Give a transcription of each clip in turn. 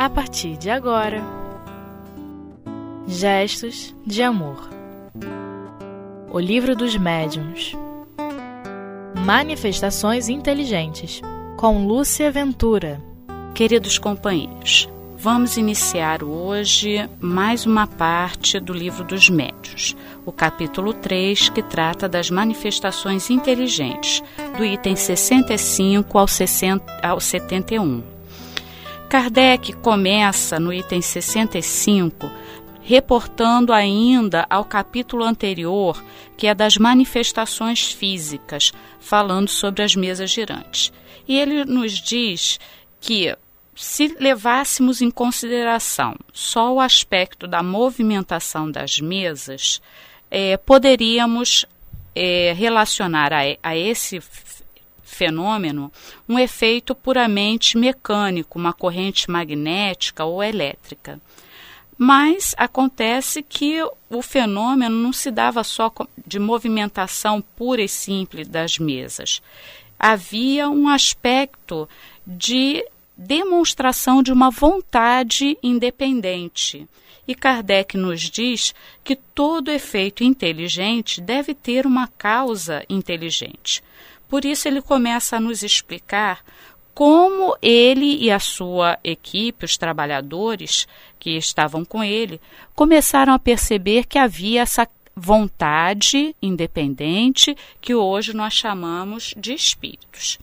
a partir de agora. Gestos de Amor O Livro dos Médiuns Manifestações Inteligentes com Lúcia Ventura. Queridos companheiros, vamos iniciar hoje mais uma parte do Livro dos Médiuns, o capítulo 3, que trata das manifestações inteligentes, do item 65 ao, 60, ao 71. Kardec começa no item 65 reportando ainda ao capítulo anterior, que é das manifestações físicas, falando sobre as mesas girantes. E ele nos diz que se levássemos em consideração só o aspecto da movimentação das mesas, é, poderíamos é, relacionar a, a esse fenômeno um efeito puramente mecânico, uma corrente magnética ou elétrica. Mas acontece que o fenômeno não se dava só de movimentação pura e simples das mesas. Havia um aspecto de demonstração de uma vontade independente. E Kardec nos diz que todo efeito inteligente deve ter uma causa inteligente. Por isso, ele começa a nos explicar como ele e a sua equipe, os trabalhadores que estavam com ele, começaram a perceber que havia essa vontade independente que hoje nós chamamos de espíritos.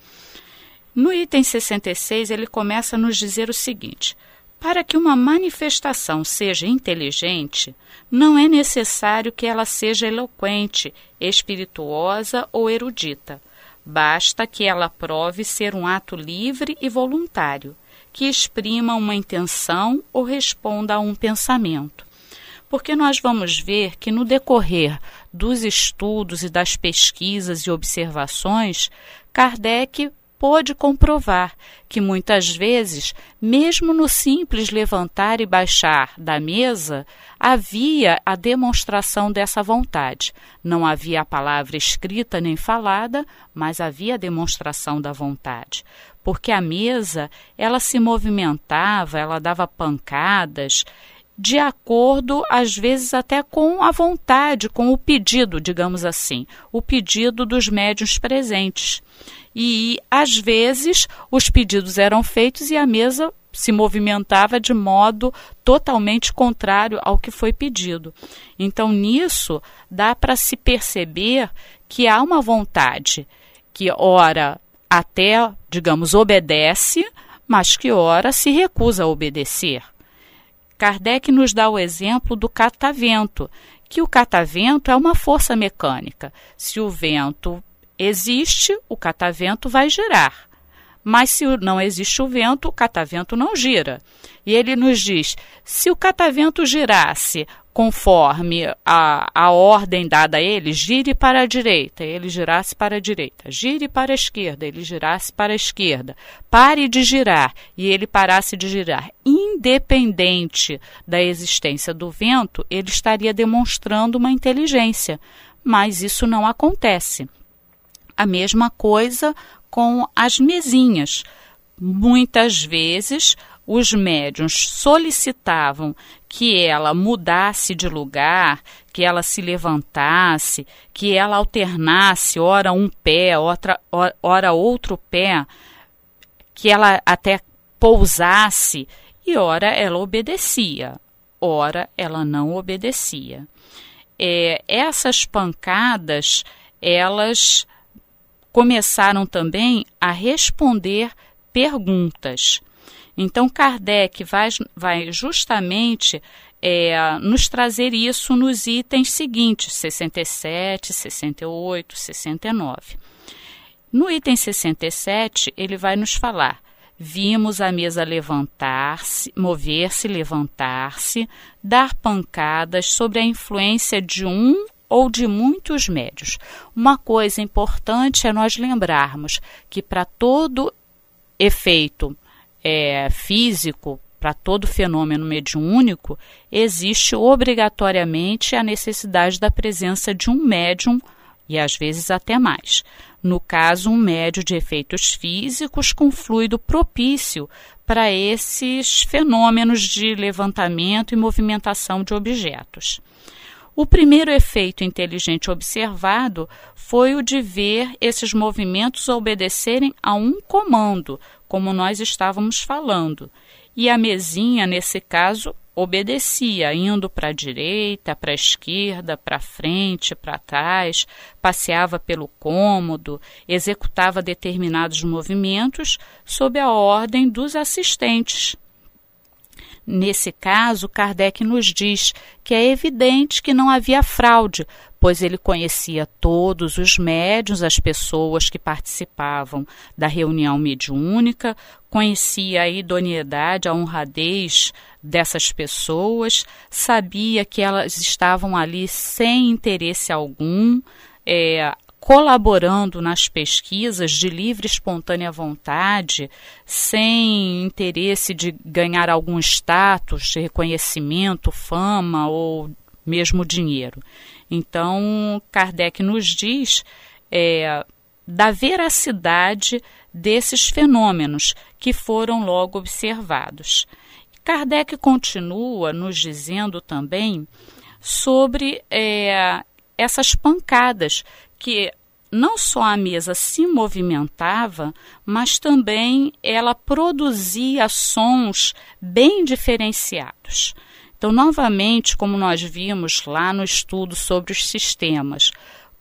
No item 66, ele começa a nos dizer o seguinte: para que uma manifestação seja inteligente, não é necessário que ela seja eloquente, espirituosa ou erudita. Basta que ela prove ser um ato livre e voluntário, que exprima uma intenção ou responda a um pensamento. Porque nós vamos ver que no decorrer dos estudos e das pesquisas e observações, Kardec pôde comprovar que muitas vezes, mesmo no simples levantar e baixar da mesa, havia a demonstração dessa vontade. Não havia a palavra escrita nem falada, mas havia a demonstração da vontade. Porque a mesa, ela se movimentava, ela dava pancadas, de acordo, às vezes, até com a vontade, com o pedido, digamos assim, o pedido dos médios presentes e às vezes os pedidos eram feitos e a mesa se movimentava de modo totalmente contrário ao que foi pedido. Então, nisso, dá para se perceber que há uma vontade que, ora, até, digamos, obedece, mas que, ora, se recusa a obedecer. Kardec nos dá o exemplo do catavento, que o catavento é uma força mecânica. Se o vento existe, o catavento vai girar. Mas se não existe o vento, o catavento não gira. E ele nos diz: se o catavento girasse conforme a, a ordem dada a ele, gire para a direita, ele girasse para a direita, gire para a esquerda, ele girasse para a esquerda, pare de girar e ele parasse de girar, independente da existência do vento, ele estaria demonstrando uma inteligência. Mas isso não acontece. A mesma coisa com as mesinhas. Muitas vezes os médiums solicitavam que ela mudasse de lugar, que ela se levantasse, que ela alternasse, ora um pé, outra, ora outro pé, que ela até pousasse, e ora ela obedecia, ora ela não obedecia. É, essas pancadas, elas começaram também a responder perguntas. Então, Kardec vai, vai justamente é, nos trazer isso nos itens seguintes, 67, 68, 69. No item 67, ele vai nos falar: vimos a mesa levantar-se, mover-se, levantar-se, dar pancadas sobre a influência de um ou de muitos médios. Uma coisa importante é nós lembrarmos que para todo efeito é, físico, para todo fenômeno mediúnico, existe obrigatoriamente a necessidade da presença de um médium e às vezes até mais. No caso, um médio de efeitos físicos com fluido propício para esses fenômenos de levantamento e movimentação de objetos. O primeiro efeito inteligente observado foi o de ver esses movimentos obedecerem a um comando, como nós estávamos falando. E a mesinha, nesse caso, obedecia, indo para a direita, para a esquerda, para frente, para trás, passeava pelo cômodo, executava determinados movimentos sob a ordem dos assistentes. Nesse caso, Kardec nos diz que é evidente que não havia fraude, pois ele conhecia todos os médios, as pessoas que participavam da reunião mediúnica, conhecia a idoneidade, a honradez dessas pessoas, sabia que elas estavam ali sem interesse algum, é, colaborando nas pesquisas de livre espontânea vontade, sem interesse de ganhar algum status, reconhecimento, fama ou mesmo dinheiro. Então, Kardec nos diz é, da veracidade desses fenômenos que foram logo observados. Kardec continua nos dizendo também sobre é, essas pancadas que não só a mesa se movimentava, mas também ela produzia sons bem diferenciados. Então, novamente, como nós vimos lá no estudo sobre os sistemas,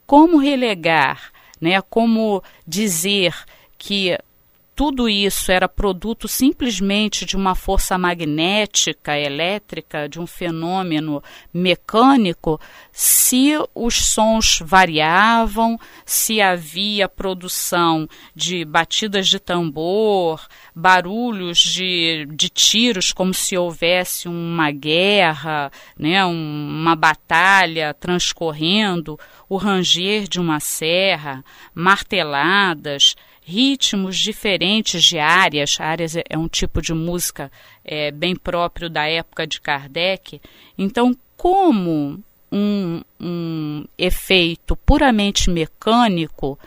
como relegar, né, como dizer que tudo isso era produto simplesmente de uma força magnética, elétrica, de um fenômeno mecânico, se os sons variavam, se havia produção de batidas de tambor, barulhos de, de tiros, como se houvesse uma guerra, né, uma batalha transcorrendo, o ranger de uma serra, marteladas ritmos diferentes de áreas. Áreas é um tipo de música é, bem próprio da época de Kardec. Então, como um, um efeito puramente mecânico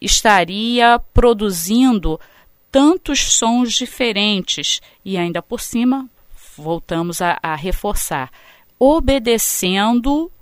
estaria produzindo tantos sons diferentes e ainda por cima, voltamos a, a reforçar, obedecendo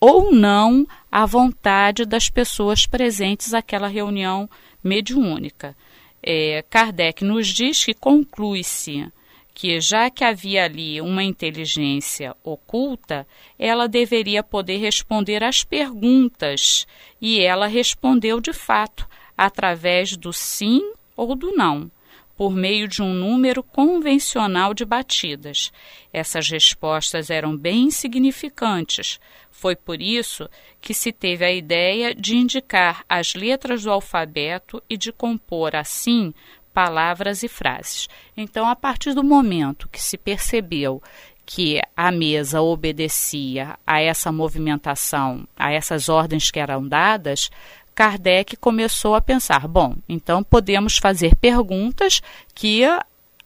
ou não à vontade das pessoas presentes àquela reunião mediúnica. É, Kardec nos diz que conclui-se que, já que havia ali uma inteligência oculta, ela deveria poder responder às perguntas, e ela respondeu de fato, através do sim ou do não por meio de um número convencional de batidas. Essas respostas eram bem insignificantes. Foi por isso que se teve a ideia de indicar as letras do alfabeto e de compor assim palavras e frases. Então, a partir do momento que se percebeu que a mesa obedecia a essa movimentação, a essas ordens que eram dadas, Kardec começou a pensar: bom, então podemos fazer perguntas que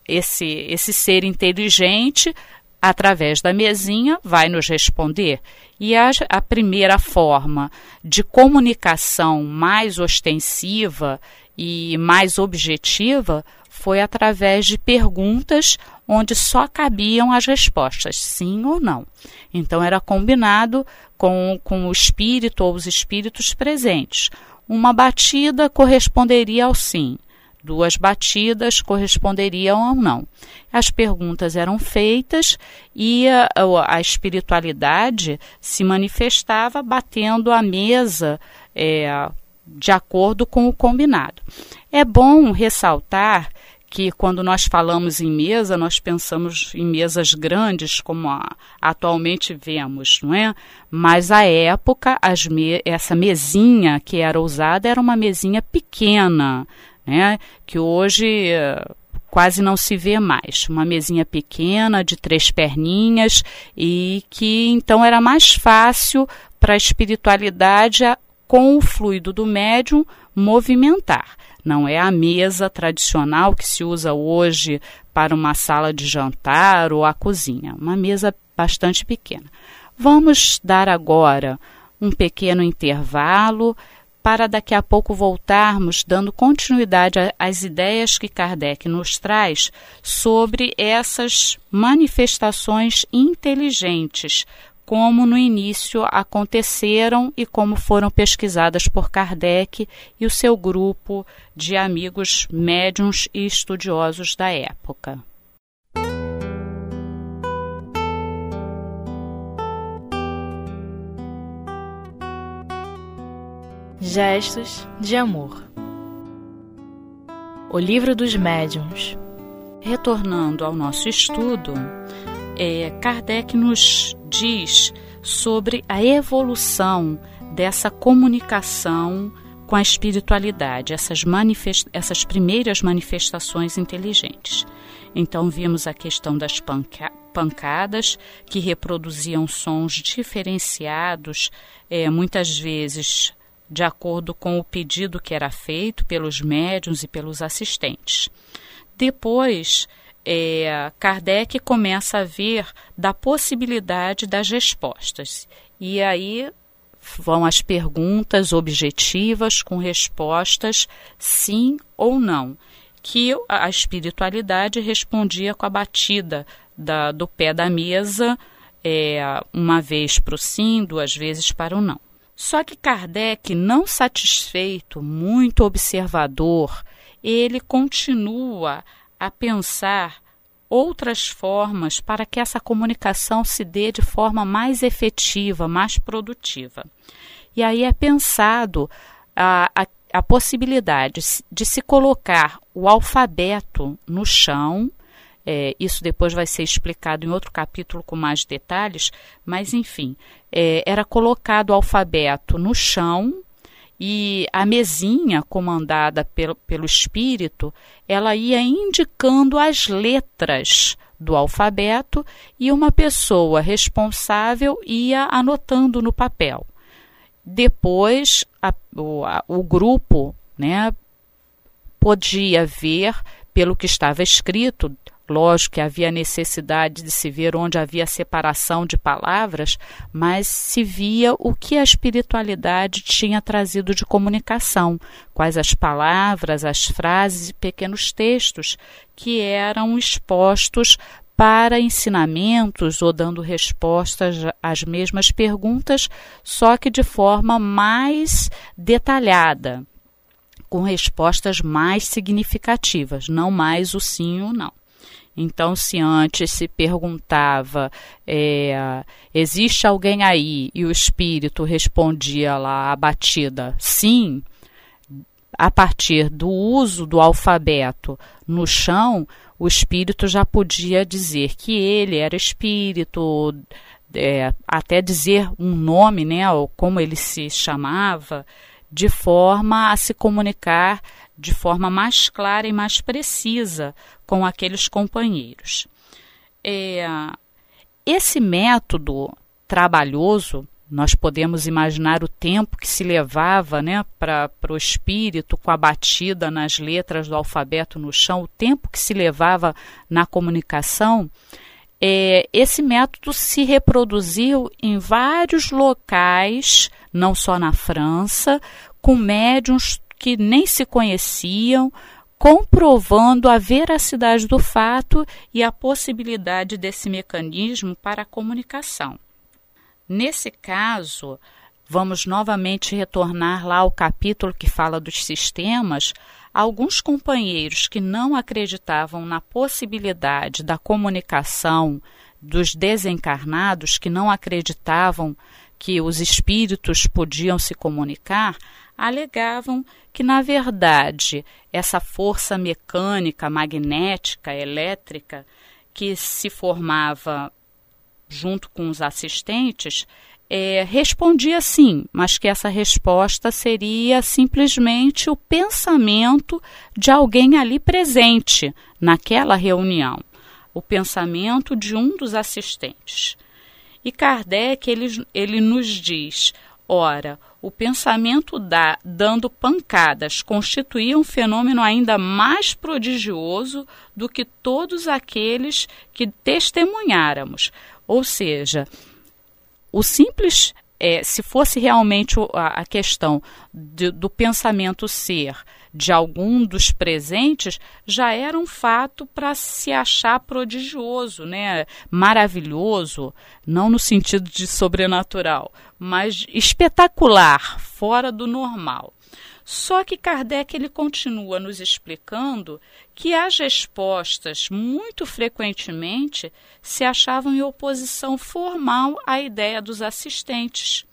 esse, esse ser inteligente, através da mesinha, vai nos responder. E a, a primeira forma de comunicação mais ostensiva e mais objetiva foi através de perguntas onde só cabiam as respostas sim ou não. Então era combinado com, com o espírito ou os espíritos presentes. Uma batida corresponderia ao sim, duas batidas corresponderiam ao não. As perguntas eram feitas e a, a espiritualidade se manifestava batendo a mesa é, de acordo com o combinado. É bom ressaltar que quando nós falamos em mesa, nós pensamos em mesas grandes, como a, atualmente vemos, não é? Mas à época, me, essa mesinha que era usada era uma mesinha pequena, né? Que hoje uh, quase não se vê mais. Uma mesinha pequena, de três perninhas, e que então era mais fácil para a espiritualidade com o fluido do médium movimentar. Não é a mesa tradicional que se usa hoje para uma sala de jantar ou a cozinha. Uma mesa bastante pequena. Vamos dar agora um pequeno intervalo para daqui a pouco voltarmos dando continuidade às ideias que Kardec nos traz sobre essas manifestações inteligentes, como no início aconteceram e como foram pesquisadas por Kardec e o seu grupo de amigos médiums e estudiosos da época. Gestos de Amor O Livro dos Médiuns Retornando ao nosso estudo, é, Kardec nos diz sobre a evolução dessa comunicação com a espiritualidade, essas, essas primeiras manifestações inteligentes. Então, vimos a questão das panca pancadas, que reproduziam sons diferenciados, é, muitas vezes de acordo com o pedido que era feito pelos médiuns e pelos assistentes. Depois, é, Kardec começa a ver da possibilidade das respostas. E aí vão as perguntas objetivas com respostas sim ou não, que a espiritualidade respondia com a batida da, do pé da mesa, é, uma vez para o sim, duas vezes para o não. Só que Kardec, não satisfeito, muito observador, ele continua a pensar outras formas para que essa comunicação se dê de forma mais efetiva, mais produtiva. E aí é pensado a, a, a possibilidade de se colocar o alfabeto no chão é, isso depois vai ser explicado em outro capítulo com mais detalhes, mas enfim, é, era colocado o alfabeto no chão e a mesinha comandada pelo, pelo espírito, ela ia indicando as letras do alfabeto e uma pessoa responsável ia anotando no papel. Depois, a, o, a, o grupo né, podia ver pelo que estava escrito Lógico que havia necessidade de se ver onde havia separação de palavras, mas se via o que a espiritualidade tinha trazido de comunicação, quais as palavras, as frases e pequenos textos que eram expostos para ensinamentos ou dando respostas às mesmas perguntas, só que de forma mais detalhada, com respostas mais significativas, não mais o sim ou não. Então, se antes se perguntava, é, existe alguém aí? E o espírito respondia lá, abatida, sim. A partir do uso do alfabeto no chão, o espírito já podia dizer que ele era espírito, é, até dizer um nome, né, ou como ele se chamava, de forma a se comunicar de forma mais clara e mais precisa com aqueles companheiros. É, esse método trabalhoso, nós podemos imaginar o tempo que se levava né, para o espírito com a batida nas letras do alfabeto no chão, o tempo que se levava na comunicação. É, esse método se reproduziu em vários locais, não só na França, com médiums que nem se conheciam, comprovando a veracidade do fato e a possibilidade desse mecanismo para a comunicação. Nesse caso, vamos novamente retornar lá ao capítulo que fala dos sistemas. Alguns companheiros que não acreditavam na possibilidade da comunicação dos desencarnados, que não acreditavam que os espíritos podiam se comunicar, alegavam que, na verdade, essa força mecânica, magnética, elétrica, que se formava junto com os assistentes, é, respondia sim, mas que essa resposta seria simplesmente o pensamento de alguém ali presente naquela reunião, o pensamento de um dos assistentes. E Kardec ele, ele nos diz: ora, o pensamento da, dando pancadas constituía um fenômeno ainda mais prodigioso do que todos aqueles que testemunháramos. Ou seja, o simples é, se fosse realmente a, a questão de, do pensamento ser de algum dos presentes, já era um fato para se achar prodigioso, né? maravilhoso, não no sentido de sobrenatural, mas espetacular, fora do normal. Só que Kardec ele continua nos explicando que as respostas muito frequentemente se achavam em oposição formal à ideia dos assistentes.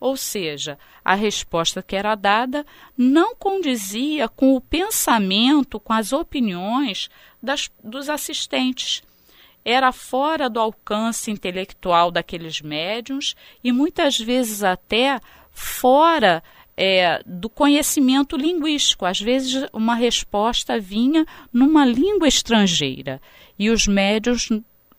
Ou seja, a resposta que era dada não condizia com o pensamento, com as opiniões das, dos assistentes. Era fora do alcance intelectual daqueles médiums e muitas vezes até fora é, do conhecimento linguístico. Às vezes, uma resposta vinha numa língua estrangeira e os médios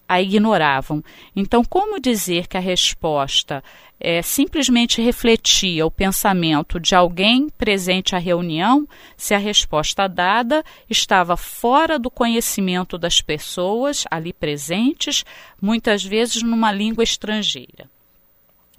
a ignoravam. Então, como dizer que a resposta é, simplesmente refletia o pensamento de alguém presente à reunião, se a resposta dada estava fora do conhecimento das pessoas ali presentes, muitas vezes numa língua estrangeira?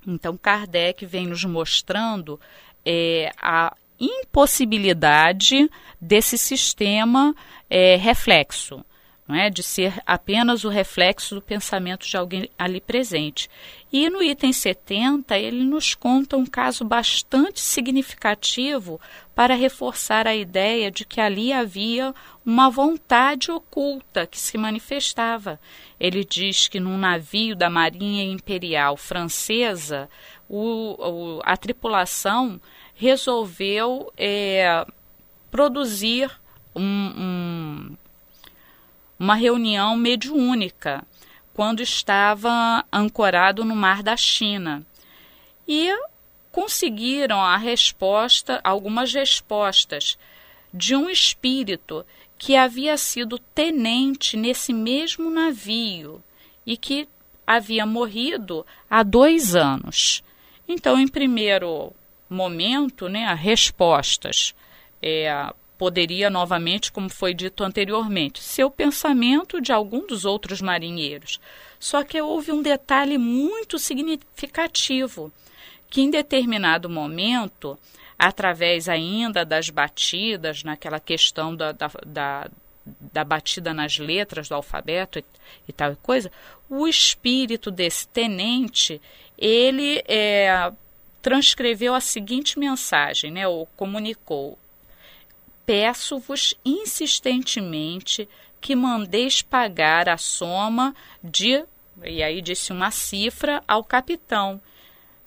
Então, Kardec vem nos mostrando é, a impossibilidade desse sistema é, reflexo, não é? de ser apenas o reflexo do pensamento de alguém ali presente. E no item 70, ele nos conta um caso bastante significativo para reforçar a ideia de que ali havia uma vontade oculta que se manifestava. Ele diz que num navio da Marinha Imperial Francesa, o, o, a tripulação resolveu é, produzir um, um, uma reunião mediúnica quando estava ancorado no mar da China. E conseguiram a resposta, algumas respostas de um espírito que havia sido tenente nesse mesmo navio e que havia morrido há dois anos. Então, em primeiro momento, né, respostas. É, poderia novamente, como foi dito anteriormente, ser o pensamento de algum dos outros marinheiros. Só que houve um detalhe muito significativo, que em determinado momento, através ainda das batidas, naquela questão da, da, da, da batida nas letras do alfabeto e, e, tal coisa, o espírito desse tenente, ele é, transcreveu a seguinte mensagem, né, ou comunicou: Peço-vos insistentemente que mandeis pagar a soma de, e aí disse uma cifra ao capitão,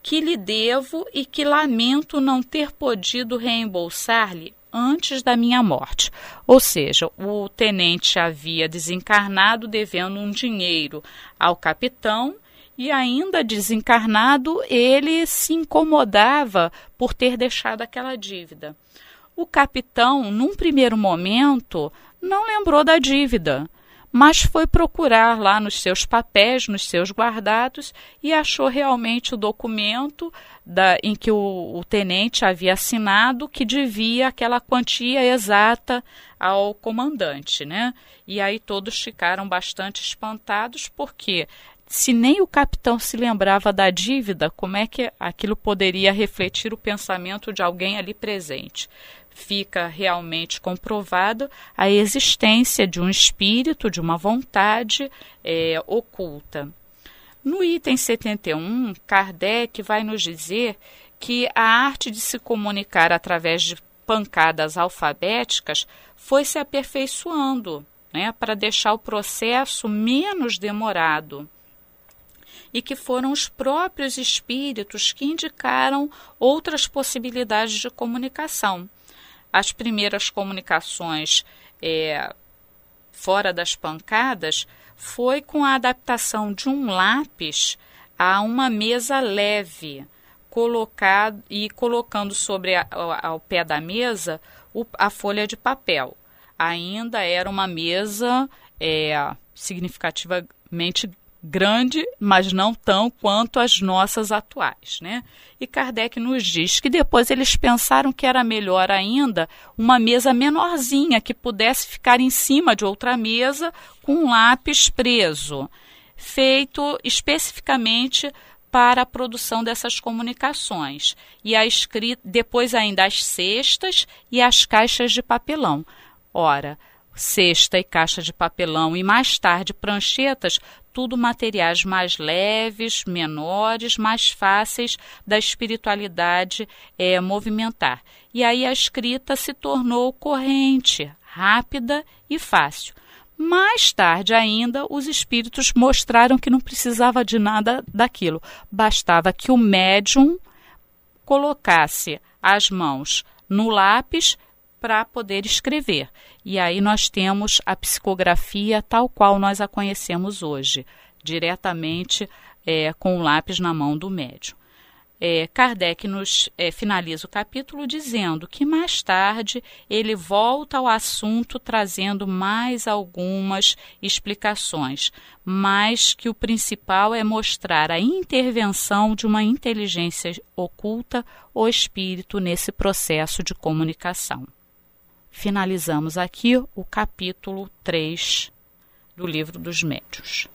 que lhe devo e que lamento não ter podido reembolsar-lhe antes da minha morte. Ou seja, o tenente havia desencarnado devendo um dinheiro ao capitão e ainda desencarnado, ele se incomodava por ter deixado aquela dívida. O capitão, num primeiro momento, não lembrou da dívida, mas foi procurar lá nos seus papéis, nos seus guardados, e achou realmente o documento da, em que o, o tenente havia assinado que devia aquela quantia exata ao comandante, né? E aí todos ficaram bastante espantados porque se nem o capitão se lembrava da dívida, como é que aquilo poderia refletir o pensamento de alguém ali presente? Fica realmente comprovado a existência de um espírito, de uma vontade é, oculta. No item 71, Kardec vai nos dizer que a arte de se comunicar através de pancadas alfabéticas foi se aperfeiçoando né, para deixar o processo menos demorado e que foram os próprios espíritos que indicaram outras possibilidades de comunicação. As primeiras comunicações é, fora das pancadas foi com a adaptação de um lápis a uma mesa leve, colocado e colocando sobre a, ao pé da mesa o, a folha de papel. Ainda era uma mesa é, significativamente grande, mas não tão quanto as nossas atuais. Né? E Kardec nos diz que depois eles pensaram que era melhor ainda uma mesa menorzinha que pudesse ficar em cima de outra mesa com um lápis preso, feito especificamente para a produção dessas comunicações. E a escrita, depois ainda as cestas e as caixas de papelão. Ora, cesta e caixa de papelão e mais tarde pranchetas, tudo materiais mais leves, menores, mais fáceis da espiritualidade é, movimentar. E aí a escrita se tornou corrente, rápida e fácil. Mais tarde ainda, os espíritos mostraram que não precisava de nada daquilo, bastava que o médium colocasse as mãos no lápis para poder escrever. E aí nós temos a psicografia tal qual nós a conhecemos hoje, diretamente é, com o lápis na mão do médium. É, Kardec nos é, finaliza o capítulo dizendo que mais tarde ele volta ao assunto trazendo mais algumas explicações, mas que o principal é mostrar a intervenção de uma inteligência oculta ou espírito nesse processo de comunicação finalizamos aqui o capítulo 3 do livro dos médios.